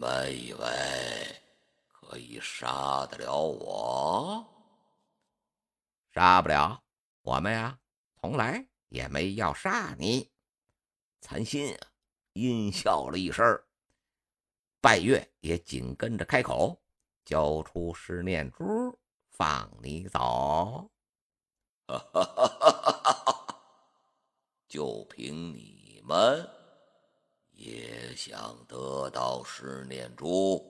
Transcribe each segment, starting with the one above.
们以为可以杀得了我？杀不了，我们呀，从来也没要杀你。残心啊，阴笑了一声。拜月也紧跟着开口，交出十念珠，放你走。哈哈哈哈哈！就凭你们，也想得到十念珠？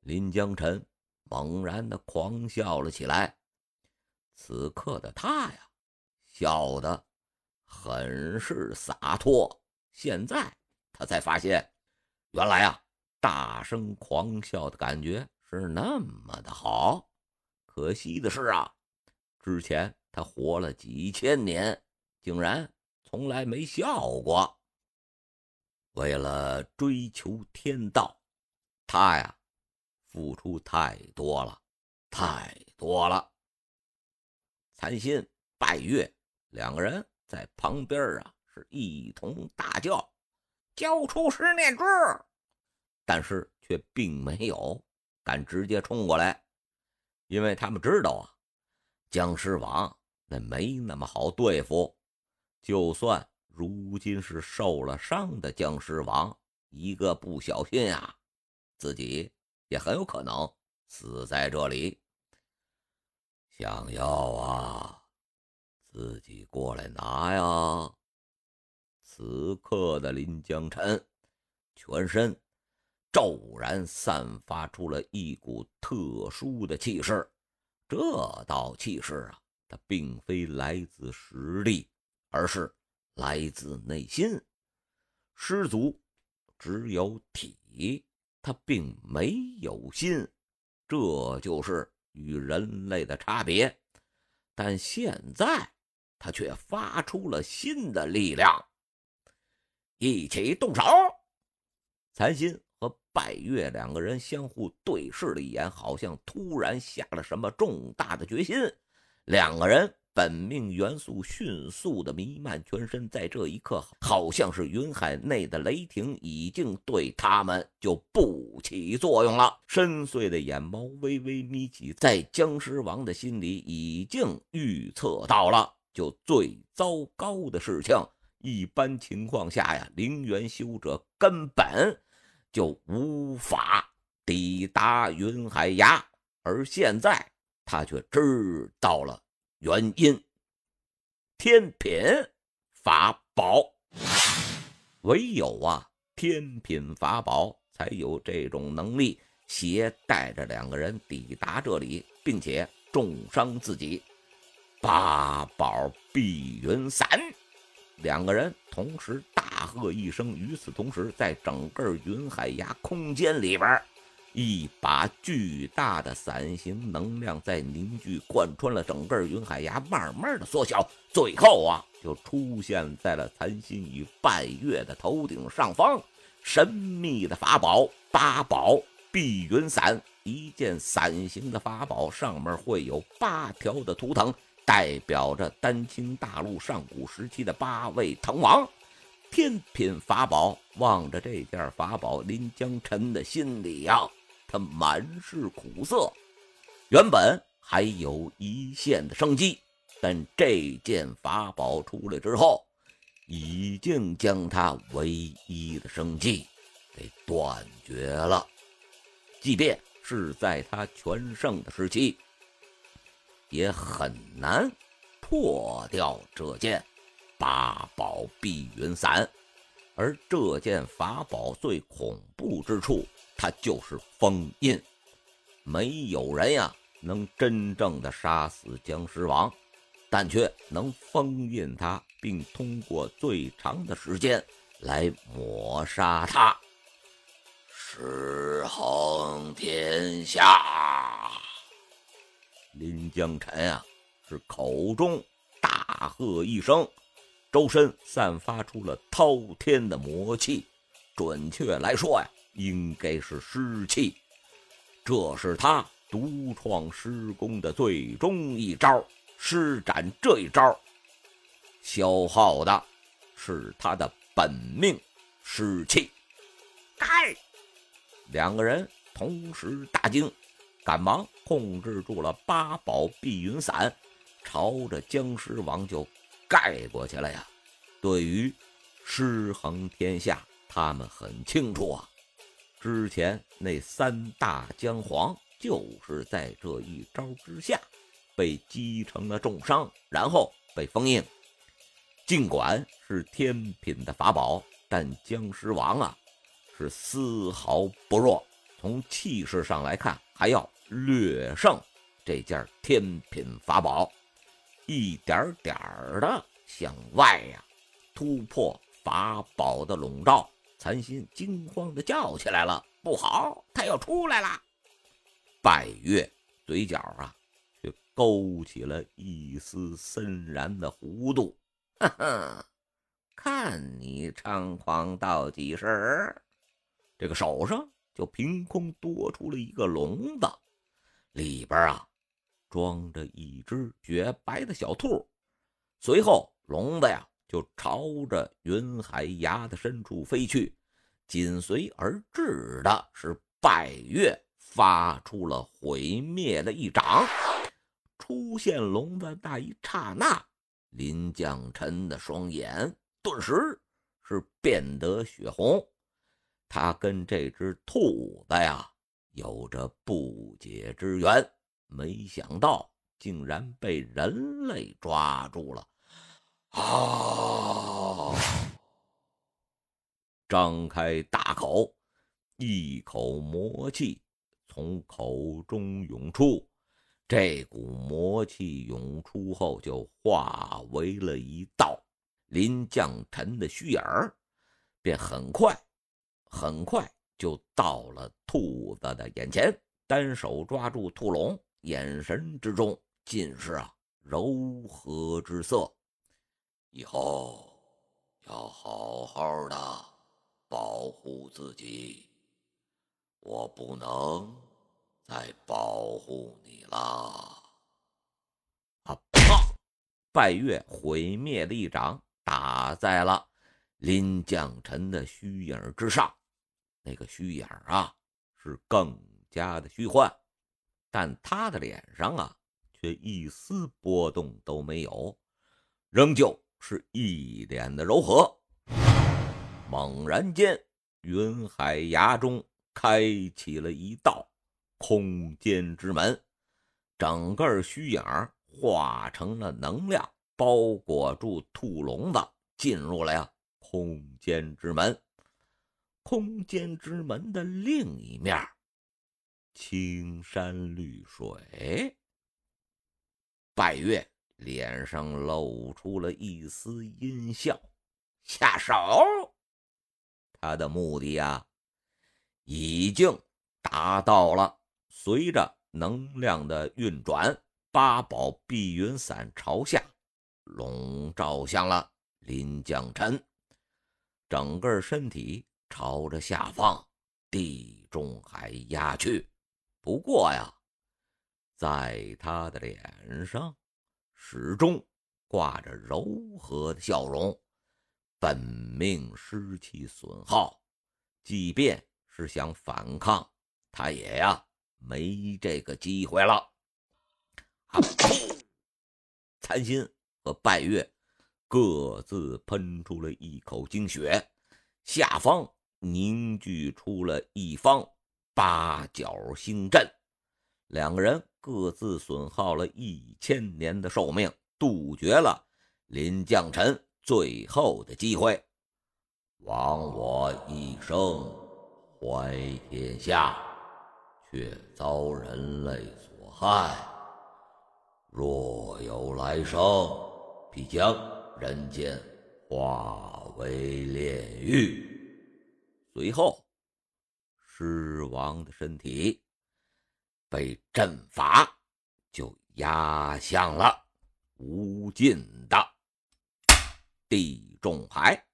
林江辰猛然的狂笑了起来。此刻的他呀，笑得很是洒脱。现在他才发现，原来啊。大声狂笑的感觉是那么的好，可惜的是啊，之前他活了几千年，竟然从来没笑过。为了追求天道，他呀，付出太多了，太多了。残心、拜月两个人在旁边啊，是一同大叫：“交出十念珠！”但是却并没有敢直接冲过来，因为他们知道啊，僵尸王那没那么好对付。就算如今是受了伤的僵尸王，一个不小心啊，自己也很有可能死在这里。想要啊，自己过来拿呀！此刻的林江辰，全身。骤然散发出了一股特殊的气势，这道气势啊，它并非来自实力，而是来自内心。师祖只有体，他并没有心，这就是与人类的差别。但现在他却发出了新的力量，一起动手，残心。和拜月两个人相互对视了一眼，好像突然下了什么重大的决心。两个人本命元素迅速的弥漫全身，在这一刻，好像是云海内的雷霆已经对他们就不起作用了。深邃的眼眸微微眯起，在僵尸王的心里已经预测到了就最糟糕的事情。一般情况下呀，灵元修者根本。就无法抵达云海崖，而现在他却知道了原因。天品法宝，唯有啊，天品法宝才有这种能力，携带着两个人抵达这里，并且重伤自己。八宝碧云伞。两个人同时大喝一声，与此同时，在整个云海崖空间里边，一把巨大的伞形能量在凝聚，贯穿了整个云海崖，慢慢的缩小，最后啊，就出现在了残心与半月的头顶上方。神秘的法宝八宝碧云伞，一件伞形的法宝，上面会有八条的图腾。代表着丹青大陆上古时期的八位藤王，天品法宝。望着这件法宝，林江辰的心里呀，他满是苦涩。原本还有一线的生机，但这件法宝出来之后，已经将他唯一的生机给断绝了。即便是在他全盛的时期。也很难破掉这件八宝碧云伞，而这件法宝最恐怖之处，他就是封印。没有人呀能真正的杀死僵尸王，但却能封印他，并通过最长的时间来抹杀他。尸横天下。林江辰啊，是口中大喝一声，周身散发出了滔天的魔气，准确来说呀，应该是尸气。这是他独创施工的最终一招，施展这一招，消耗的是他的本命湿气。该两个人同时大惊，赶忙控制住了八宝碧云伞，朝着僵尸王就盖过去了呀。对于尸横天下，他们很清楚啊。之前那三大姜黄就是在这一招之下被击成了重伤，然后被封印。尽管是天品的法宝，但僵尸王啊是丝毫不弱，从气势上来看还要略胜这件天品法宝，一点点的向外呀突破法宝的笼罩。残心惊慌的叫起来了：“不好，他要出来了！”拜月嘴角啊，却勾起了一丝森然的弧度。“呵呵，看你猖狂到几时！”这个手上就凭空多出了一个笼子，里边啊装着一只雪白的小兔。随后，笼子呀。就朝着云海崖的深处飞去，紧随而至的是拜月发出了毁灭的一掌。出现龙的那一刹那，林将臣的双眼顿时是变得血红。他跟这只兔子呀有着不解之缘，没想到竟然被人类抓住了。啊！张开大口，一口魔气从口中涌出。这股魔气涌出后，就化为了一道林将臣的虚影儿，便很快、很快就到了兔子的眼前，单手抓住兔笼，眼神之中尽是啊柔和之色。以后要好好的保护自己，我不能再保护你了。啊！啪！拜月毁灭的一掌打在了林将臣的虚影之上，那个虚影啊是更加的虚幻，但他的脸上啊却一丝波动都没有，仍旧。是一脸的柔和。猛然间，云海崖中开启了一道空间之门，整个虚影化成了能量，包裹住兔笼子，进入了呀空间之门。空间之门的另一面，青山绿水，拜月。脸上露出了一丝阴笑，下手。他的目的呀，已经达到了。随着能量的运转，八宝碧云伞朝下笼罩向了林江辰，整个身体朝着下方地中海压去。不过呀，在他的脸上。始终挂着柔和的笑容，本命湿气损耗，即便是想反抗，他也呀没这个机会了。啊！残心和拜月各自喷出了一口精血，下方凝聚出了一方八角星阵，两个人。各自损耗了一千年的寿命，杜绝了林将臣最后的机会。枉我一生怀天下，却遭人类所害。若有来生，必将人间化为炼狱。随后，狮王的身体。被阵法就压向了无尽的地中海。